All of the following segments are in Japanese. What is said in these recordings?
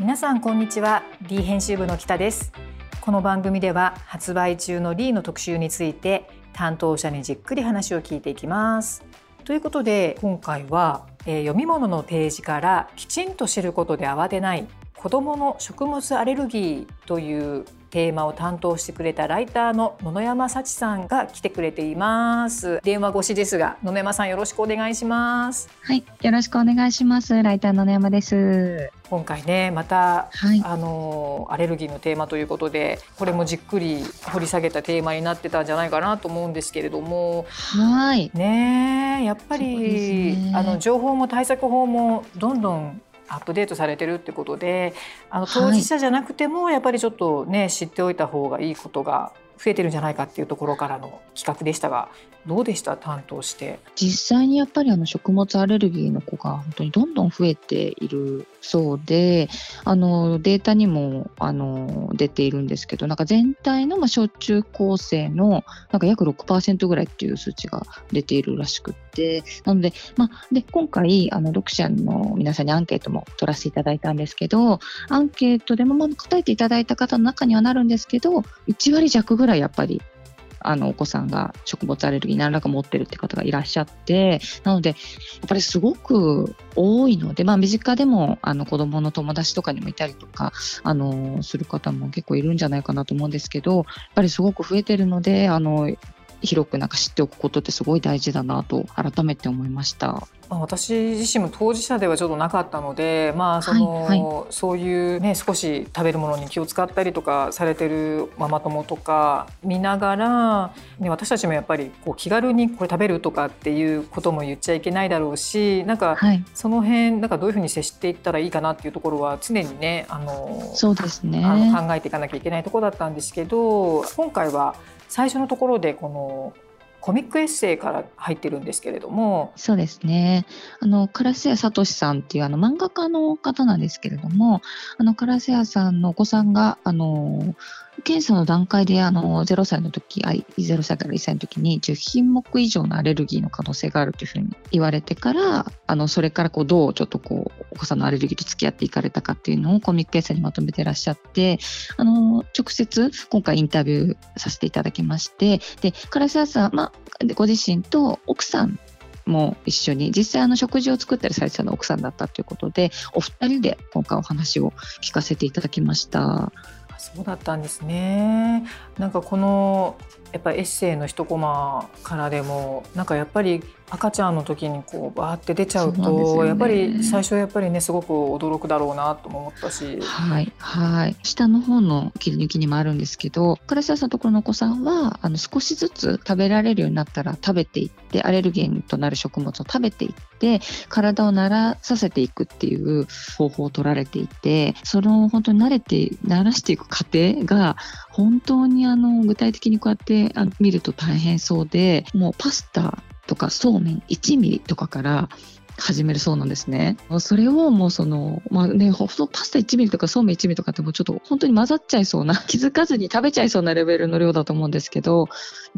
皆さんこんにちは。D 編集部の北です。この番組では発売中の D の特集について担当者にじっくり話を聞いていきます。ということで今回は、えー、読み物のページからきちんと知ることで慌てない子どもの食物アレルギーというテーマを担当してくれたライターの野々山幸さんが来てくれています。電話越しですが野々山さんよろしくお願いします。はいよろしくお願いします。ライターの野々山です。今回ねまた、はい、あのアレルギーのテーマということでこれもじっくり掘り下げたテーマになってたんじゃないかなと思うんですけれども。はい。ねやっぱり、ね、あの情報も対策法もどんどんアップデートされてるってことであの当事者じゃなくてもやっぱりちょっとね、はい、知っておいた方がいいことが増えてるんじゃないかっていうところからの企画でしたがどうでした？担当して。実際にやっぱりあの食物アレルギーの子が本当にどんどん増えているそうであのデータにもあの出ているんですけどなんか全体のまあ小中高生のなんか約6%ぐらいっていう数値が出ているらしくてなので,、まあ、で今回あの読者の皆さんにアンケートも取らせていただいたんですけどアンケートでもまあ答えていただいた方の中にはなるんですけど1割弱ぐらいやっぱりあのお子さんが食物アレルギー何らか持ってるって方がいらっしゃってなのでやっぱりすごく多いので、まあ、身近でもあの子どもの友達とかにもいたりとかあのする方も結構いるんじゃないかなと思うんですけどやっぱりすごく増えてるのであの広くなんか知っておくことってすごい大事だなと改めて思いました。私自身も当事者ではちょっとなかったので、まあその、はいはい、そういうね少し食べるものに気を使ったりとかされてるママ友とか見ながら、ね、私たちもやっぱりこう気軽にこれ食べるとかっていうことも言っちゃいけないだろうし、なんかその辺なんかどういうふうに接していったらいいかなっていうところは常にねあのそうですね。あの考えていかなきゃいけないところだったんですけど、今回は最初のところでこのコミックエッセイから入ってるんですけれども。そうですね。あの烏谷聡さんっていうあの漫画家の方なんですけれどもあの烏谷さんのお子さんがあの検査の段階であの0歳の時0歳から1歳の時に10品目以上のアレルギーの可能性があるというふうに言われてからあのそれからこうどうちょっとこうお子さんのアレルギーと付き合っていかれたかっていうのをコミックエッセイにまとめてらっしゃってあの直接今回インタビューさせていただきましてで唐沢さん、まあ、ご自身と奥さんも一緒に実際あの食事を作ったりされてたの奥さんだったということでお二人で今回お話を聞かせていただきました。そうだったんですね。なんかこのやっぱエッセイの一コマからでもなんかやっぱり赤ちゃんの時にこうバーって出ちゃうと、ね、やっぱり最初やっぱりねすごく驚くだろうなと思ったし。はいはい。下の方の切り抜きにもあるんですけど唐沢さんのところのお子さんはあの少しずつ食べられるようになったら食べていってアレルゲンとなる食物を食べていって体を慣らさせていくっていう方法を取られていてその本当に慣れて慣らしていく過程が本当にあの具体的にこうやってあ見ると大変そうでもうパスタとかそうめん1ミリとかから始めるそうなんですね。それをもうその、まあね、ほんとパスタ1ミリとかそうめん1ミリとかってもうちょっと本当に混ざっちゃいそうな、気づかずに食べちゃいそうなレベルの量だと思うんですけど、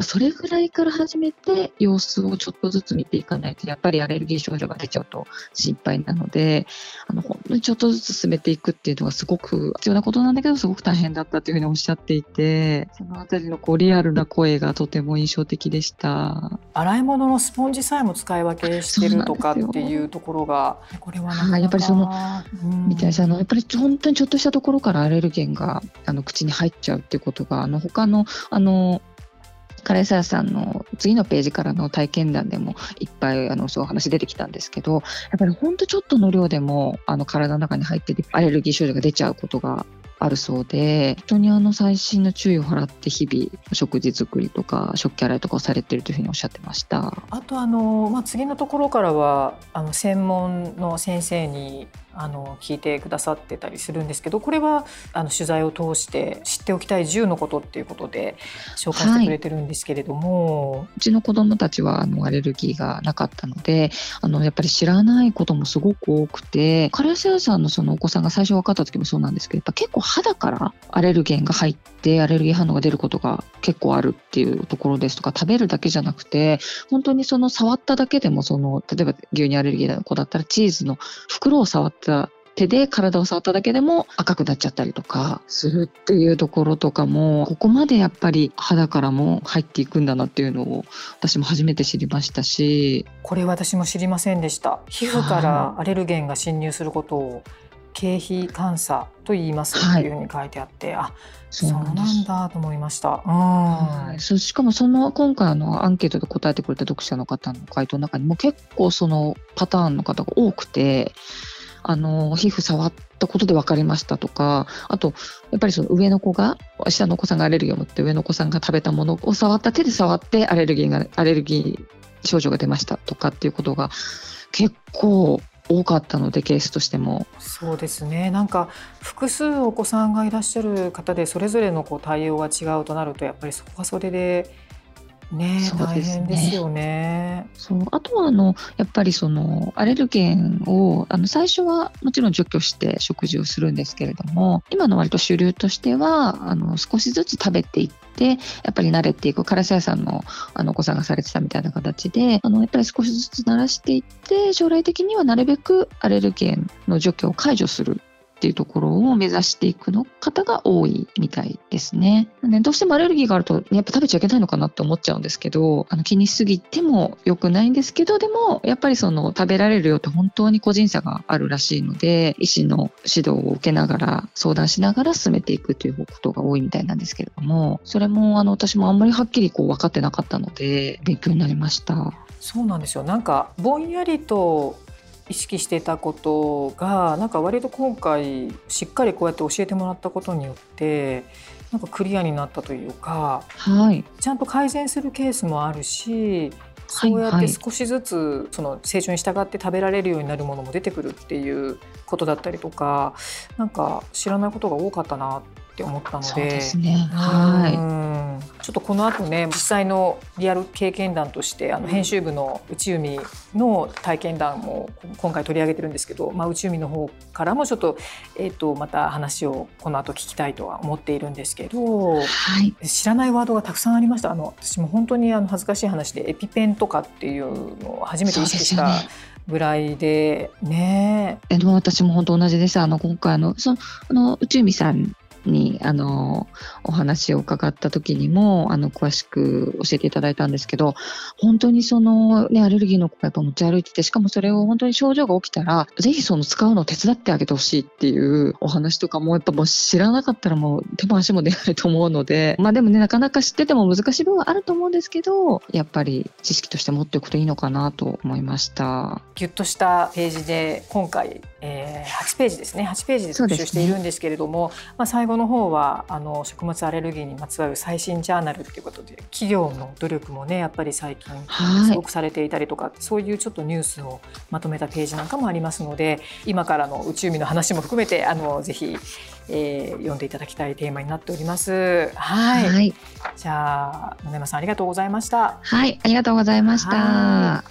それぐらいから始めて様子をちょっとずつ見ていかないと、やっぱりアレルギー症状が出ちゃうと心配なので、あの、本当にちょっとずつ進めていくっていうのがすごく必要なことなんだけど、すごく大変だったというふうにおっしゃっていて、そのあたりのこうリアルな声がとても印象的でした。洗い物のスポンジさえも使い分けしてるとかっていうところが。これはなやっぱりその、うん、みたいなあのやっぱり本当にちょっとしたところからアレルゲンがあの口に入っちゃうっていうことがあの他のあの唐沢さんの次のページからの体験談でもいっぱいあのそういう話出てきたんですけどやっぱり本当ちょっとの量でもあの体の中に入ってアレルギー症状が出ちゃうことがあるそうで本当にあの細心の注意を払って日々食事作りとか食器洗いとかをされてるというふうにおっしゃってました。あとあの、まあ、次のところからはあの専門の先生にあの聞いてくださってたりするんですけどこれはあの取材を通して知っておきたい10のことっていうことで紹介してくれてるんですけれども、はい、うちの子どもたちはあのアレルギーがなかったのであのやっぱり知らないこともすごく多くてカラス屋さんのそのお子さんが最初分かった時もそうなんですけどやっぱ結構肌からアレルゲンが入ってアレルギー反応が出ることが結構あるっていうところですとか食べるだけじゃなくて本当にその触っただけでもその例えば牛乳アレルギーの子だったらチーズの袋を触った手で体を触っただけでも赤くなっちゃったりとかするっていうところとかもここまでやっぱり肌からも入っていくんだなっていうのを私も初めて知りましたし。これ私も知りませんでした。皮膚からアレルゲンが侵入することを経皮感査と言いますっていうふうに書いてあって、はい、あそうなんだと思いました。はい、そしかもその今回のアンケートで答えてくれた読者の方の回答の中にも結構そのパターンの方が多くてあの皮膚触ったことで分かりましたとかあとやっぱりその上の子が下のお子さんがアレルギーを持って上のお子さんが食べたものを触った手で触ってアレルギーがアレルギー症状が出ましたとかっていうことが結構多かったのでケースとしても。そうですね。なんか複数お子さんがいらっしゃる方でそれぞれのこう対応が違うとなるとやっぱりそこはそれでね、大変ですよね。そう。あとはあのやっぱりそのアレルゲンをあの最初はもちろん除去して食事をするんですけれども今の割と主流としてはあの少しずつ食べていってやっぱり慣れていくカラス屋さんのあのお子さんがされてたみたいな形であのやっぱり少しずつ慣らしていって将来的にはなるべくアレルゲンの除去を解除するっていうところを目指していくの方が多いみたいですね。ねどうしてもアレルギーがあると、やっぱ食べちゃいけないのかなって思っちゃうんですけど、あの気にしすぎても良くないんですけど、でもやっぱりその食べられるよって本当に個人差があるらしいので、医師の指導を受けながら相談しながら進めていくということが多いみたいなんですけれども、それもあの私もあんまりはっきりこう分かってなかったので勉強になりました。そうなんですよ。なんかぼんやりと意識してたことがなんか割と今回しっかりこうやって教えてもらったことによってなんかクリアになったというか、はい、ちゃんと改善するケースもあるしそうやって少しずつその成長に従って食べられるようになるものも出てくるっていうことだったりとかなんか知らないことが多かったなって思ったので。そうですね、はい、ちょっとこの後ね実際のリアル経験談としてあの編集部の内海の体験談も今回取り上げてるんですけど、まあ、内海の方からもちょっと,、えーと、また話をこの後聞きたいとは思っているんですけど、はい、知らないワードがたくさんありました。あの私も本当にあの恥ずかしい話でエピペンとかっていうのを初めて意識した。ぐらいでね。えでも私も本当同じです。あの今回あのそのあの内海さんにあのお話を伺った時にもあの詳しく教えていただいたんですけど本当にその、ね、アレルギーの子がやっぱ持ち歩いててしかもそれを本当に症状が起きたらぜひその使うのを手伝ってあげてほしいっていうお話とかもやっぱもう知らなかったらもう手も足も出ないと思うのでまあでもねなかなか知ってても難しい部分はあると思うんですけどやっぱり知識として持っておくといいのかなと思いました。ギュッとしたページで今回、えー、8ページですね8ページで特集しているんですけれども、ね、まあ、最後後の方はあの食物アレルギーにまつわる最新ジャーナルっていうことで企業の努力もねやっぱり最近すごくされていたりとか、はい、そういうちょっとニュースをまとめたページなんかもありますので今からの宇宙海の話も含めてあのぜひ、えー、読んでいただきたいテーマになっております。はい、はい、じゃあ野山さんありがとうございました。はいありがとうございました。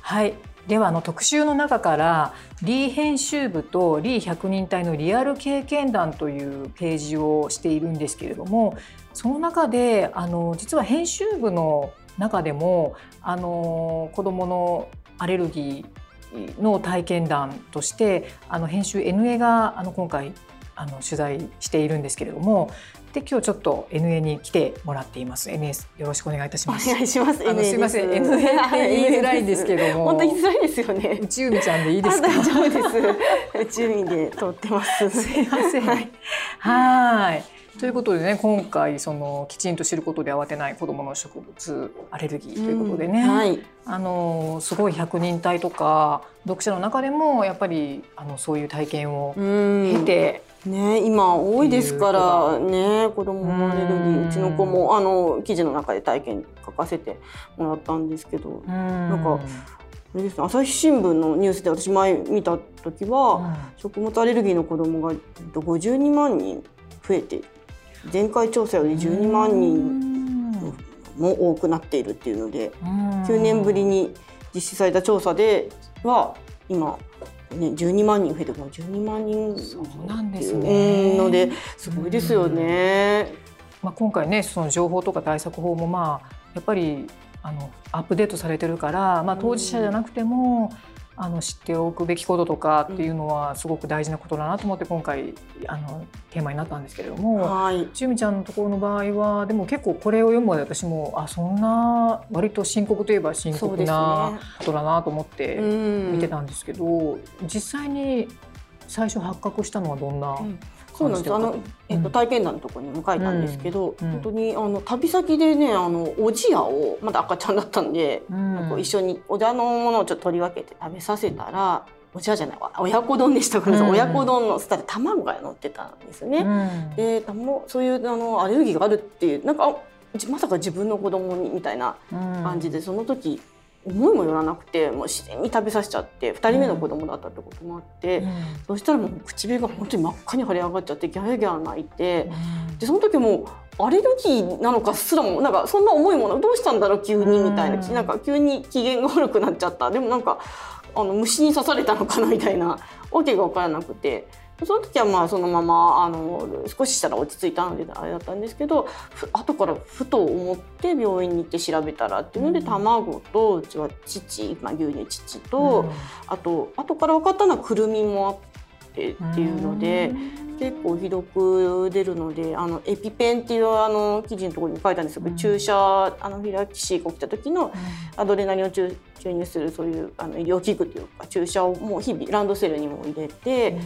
はいではあの特集の中からリー編集部とリー百人隊のリアル経験談というページをしているんですけれどもその中であの実は編集部の中でもあの子どものアレルギーの体験談としてあの編集 NA があの今回あの取材しているんですけれどもで今日ちょっと NA に来てもらっています。NS よろしくお願いいたします。お願いしますあのす。みません。NA って言いづらいんですけども。本当にづらいですよね。内海ちゃんでいいですか？大丈夫です。内海で通ってます。すいません。はい。ということでね今回そのきちんと知ることで慌てない子どもの植物アレルギーということでね、うんはい、あのすごい百人隊とか読者の中でもやっぱりあのそういう体験を経て、ね、今多いですからね子供のアレルギーうちの子もあの記事の中で体験書かせてもらったんですけどなんかあれですね、朝日新聞のニュースで私前見た時は、うん、食物アレルギーの子どもが52万人増えて前回調査より12万人も多くなっているっていうので9年ぶりに実施された調査では今ね、12万人増えてもう12万人そうなんですねのですごいですよね。まあ、今回ねその情報とか対策法もまあやっぱりあのアップデートされてるから、まあ、当事者じゃなくても、あの知っておくべきこととかっていうのはすごく大事なことだなと思って今回あのテーマになったんですけれども、はい、ちゅみちゃんのところの場合はでも結構これを読むまで私もあそんな割と深刻といえば深刻なことだなと思って見てたんですけど、ね、実際に最初発覚したのはどんな、うんそうなんです。あの、えっと、体験談のところにも書いたんですけど、うん、本当にあの旅先でねあのおじやをまだ赤ちゃんだったんで、うん、一緒におじやのものをちょっと取り分けて食べさせたらおじやじゃない親子丼でしたから、うん、親子丼のスタで卵が乗ってたんですね。うん、でそういうあのアレルギーがあるっていうなんかまさか自分の子供にみたいな感じで、その時思いもよらなくてもう自然に食べさせちゃって2人目の子供だったってこともあって、うん、そしたらもう唇が本当に真っ赤に腫れ上がっちゃってギャーギャー泣いて、うん、でその時もアレルギーなのかすらもなんかそんな重いものどうしたんだろう急にみたいな、うん、なんか急に機嫌が悪くなっちゃった。でもなんかあの虫に刺されたのかなみたいなわけが分からなくてその時はまあそのままあの少ししたら落ち着いたのであれだったんですけど後からふと思って病院に行って調べたらっていうので、卵とうちは乳、まあ、牛乳乳と、うん、あと後から分かったのはくるみもあってっていうので。結構ひどく出るのであのエピペンっていうあの記事のところに書いたんですけど、うん、注射アナフィラキシーが起きた時のアドレナリンを注入するそういうあの医療器具というか注射をもう日々ランドセルにも入れて、うん、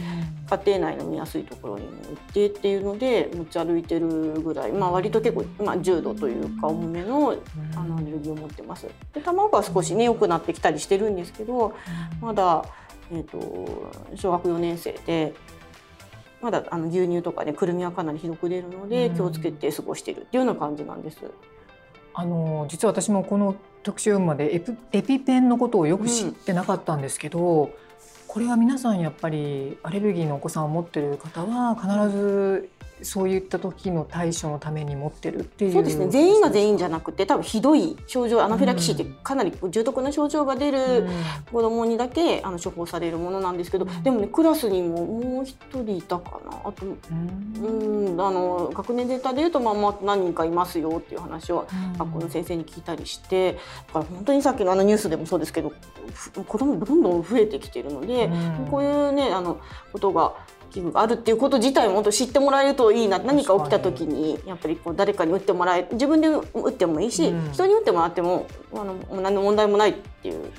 家庭内の見やすいところにも行ってっていうので持ち歩いてるぐらい、まあ、割と結構、まあ、重度というか重めのあのアレルギーを持ってます。で卵は少しね良くなってきたりしてるんですけどまだ、えーと小学4年生で。まだあの牛乳とかねくるみはかなりひどく出るので、気をつけて過ごしているっていうような感じなんです。あの実は私もこの特集までエピペンのことをよく知ってなかったんですけど、うん、これは皆さんやっぱりアレルギーのお子さんを持ってる方は必ずそういった時の対処のために持ってるっていうそうですね。全員が全員じゃなくて多分ひどい症状アナフィラキシーってかなり重篤な症状が出る子どもにだけあの処方されるものなんですけど、でもねクラスにももう一人いたかな。あとうん。あの学年全体でいうとまあまあ何人かいますよっていう話を学校の先生に聞いたりしてだから本当にさっきのあのニュースでもそうですけど子どもどんどん増えてきてるので、こういうねあのことが器具があるっていうこと自体もと知ってもらえるといいな何か起きた時にやっぱりこう誰かに打ってもらえ自分で打ってもいいし、うん、人に打ってもらってもあの何の問題もないっていう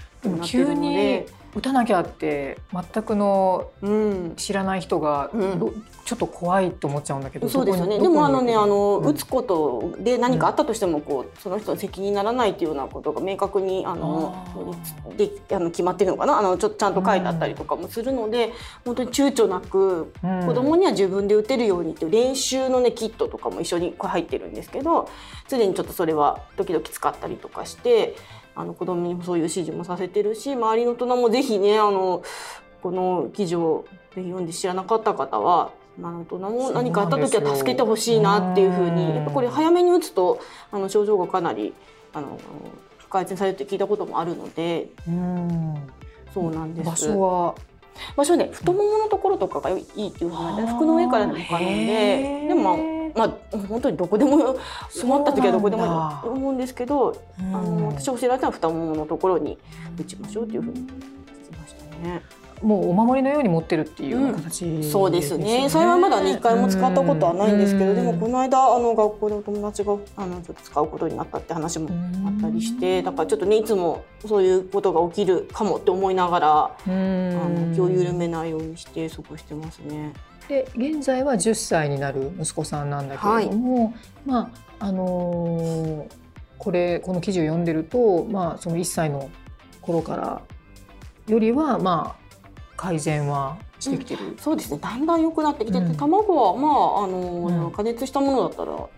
急に打たなきゃって全くの知らない人が、うん、ちょっと怖いと思っちゃうんだけど、そうですよね。でもあのねあの、打つことで何かあったとしてもこうその人の責任にならないというようなことが明確にあのであの決まってるのかな？あのちょっとちゃんと書いてあったりとかもするので、本当に躊躇なく、子供には自分で打てるようにっていう練習のねキットとかも一緒に入ってるんですけどすでにちょっとそれは時々使ったりとかして。あの子供にもそういう指示もさせてるし周りの大人もぜひねあのこの記事をぜひ読んで知らなかった方はまあ、大人も何かあった時は助けてほしいなっていうふうにやっぱこれ早めに打つとあの症状がかなりあの改善されるって聞いたこともあるので。そうなんです。場所は場所ね太もものところとかがいいっていうふうな服の上からなんかなんででもまあ本当にどこでも困った時はどこでも思うんですけどあの私教えられたのは太もものところに打ちましょうっていうふうに聞きましたね。もうお守りのように持ってるっていう形、ねうん、そうですね。幸いまだね一回も使ったことはないんですけど、でもこの間あの学校でお友達があのちょっと使うことになったって話もあったりしてだからちょっとねいつもそういうことが起きるかもって思いながらあの気を緩めないようにして過ごしてますね。で現在は10歳になる息子さんなんだけれども、はい、まああのー、これこの記事を読んでると、まあ、その1歳の頃からよりはまあ改善はしてきてる、うん、そうですね。だんだん良くなってきてて、うん、卵はまああの、うん、加熱したものだったら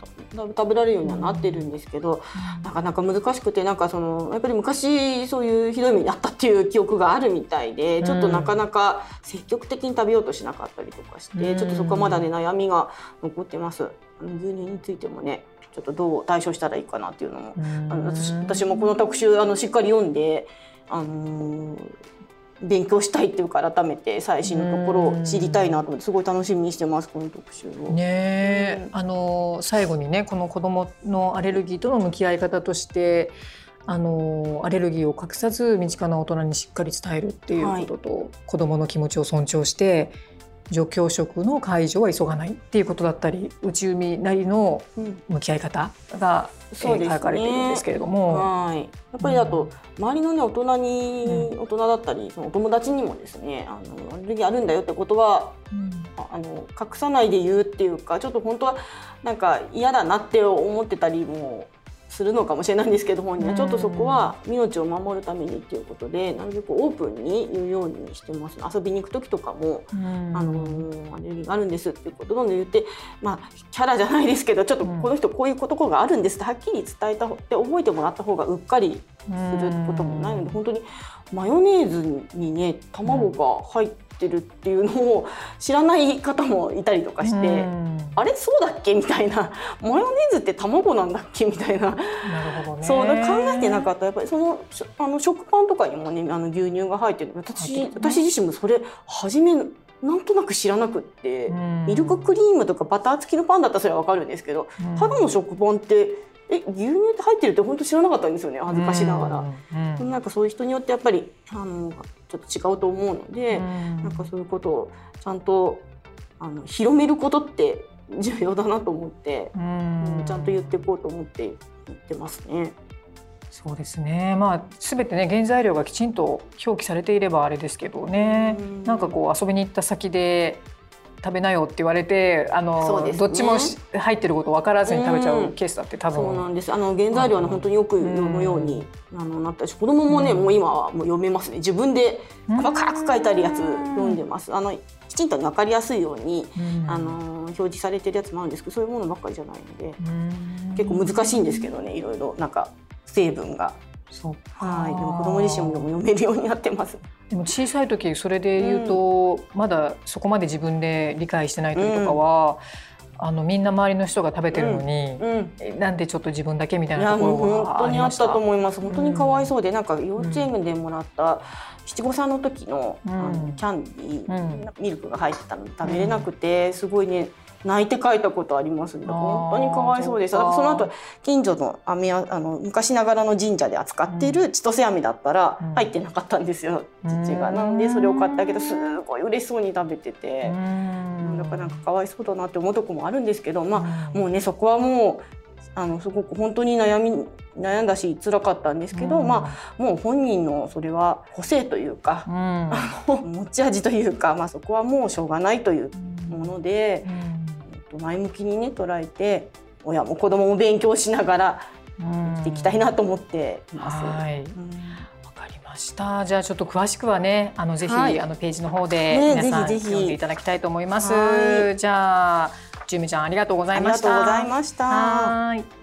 食べられるようにはなってるんですけど、なかなか難しくてなんかそのやっぱり昔そういうひどい目にあったっていう記憶があるみたいでちょっとなかなか積極的に食べようとしなかったりとかして、ちょっとそこはまだね悩みが残ってます。牛乳についてもねちょっとどう対処したらいいかなっていうのも、あの私私もこの特集あのしっかり読んであのー勉強したいっていうか改めて最新のところを知りたいなと思ってすごい楽しみにしてますこの特集を。ね、うん、あの最後にねこの子どものアレルギーとの向き合い方としてあのアレルギーを隠さず身近な大人にしっかり伝えるっていうことと、はい、子どもの気持ちを尊重して助教職の解除は急がないっていうことだったり内海なりの向き合い方が、うん、書かれているんですけれども、はい。やっぱりあと、うん、周りのね大人に、うん、大人だったりそのお友達にもですねあのアレルギーあるんだよってことは、あの隠さないで言うっていうかちょっと本当はなんか嫌だなって思ってたりもするのかもしれないんですけど本人は。ちょっとそこは命を守るためにっていうことでなるべくオープンに言うようにしてます、遊びに行く時とかも「あのアレルギーがあるんです」っていうことどんどん言ってまあキャラじゃないですけどちょっとこの人こういうことがあるんですってはっきり伝えたって覚えてもらった方がうっかりすることもないので本当にマヨネーズにね卵が入ってってるっていうのを知らない方もいたりとかして、あれそうだっけみたいなマヨネーズって卵なんだっけみたいな。なるほど、ね、そう考えてなかった。やっぱりそのあの食パンとかにもねあの牛乳が入ってる。私私自身もそれ初めなんとなく知らなくって、ミルククリームとかバター付きのパンだったらそれは分かるんですけど、ただの食パンってえ牛乳って入ってるって本当知らなかったんですよね恥ずかしながら、うん、なんかそういう人によってやっぱりあのちょっと違うと思うので、うん、なんかそういうことをちゃんとあの広めることって重要だなと思って、うん、ちゃんと言っていこうと思って言ってますね。そうですね。まあすべてね原材料がきちんと表記されていればあれですけどね。んなんかこう遊びに行った先で食べなよって言われてあの、ね、どっちも入ってること分からずに食べちゃうケースだって多分、そうなんです。あの原材料は、ね、本当によく読むように、あのなったし子供もね、もう今はもう読めますね。自分で細かく書いてあるやつ読んでます。あのきちんと分かりやすいように、あの表示されてるやつもあるんですけどそういうものばっかりじゃないので、結構難しいんですけどねいろいろなんか成分が。そうはい、でも子供自身も読めるようになってます。でも小さい時それで言うと、うん、まだそこまで自分で理解してない時とかは、うん、あのみんな周りの人が食べてるのに、うん、なんでちょっと自分だけみたいなところが本当にあったと思います。本当にかわいそうで、なんか幼稚園でもらった七五三の時の,、あのキャンディー、ミルクが入ってたの食べれなくて、すごいね。泣いて書いたことありますね。本当にかわいそうでした。その後近所の網あの昔ながらの神社で扱ってる千歳網だったら入ってなかったんですよ、うん、父が。なのでそれを買ってあげてすごい嬉しそうに食べてて、うん、だからなんかかわいそうだなって思うとこもあるんですけどまあもうねそこはもうあのすごく本当に悩み悩んだし辛かったんですけど、うん、まあもう本人のそれは個性というか、うん、持ち味というか、まあ、そこはもうしょうがないというもので、前向きにね捉えて親も子供も勉強しながら生きていきたいなと思っています。はい、わかりました。じゃあちょっと詳しくはね、あのぜひ、はい、あのページの方で皆さん、ね、読んでいただきたいと思います。じゃあ、じゅみちゃんありがとうございました。ありがとうございました。はい。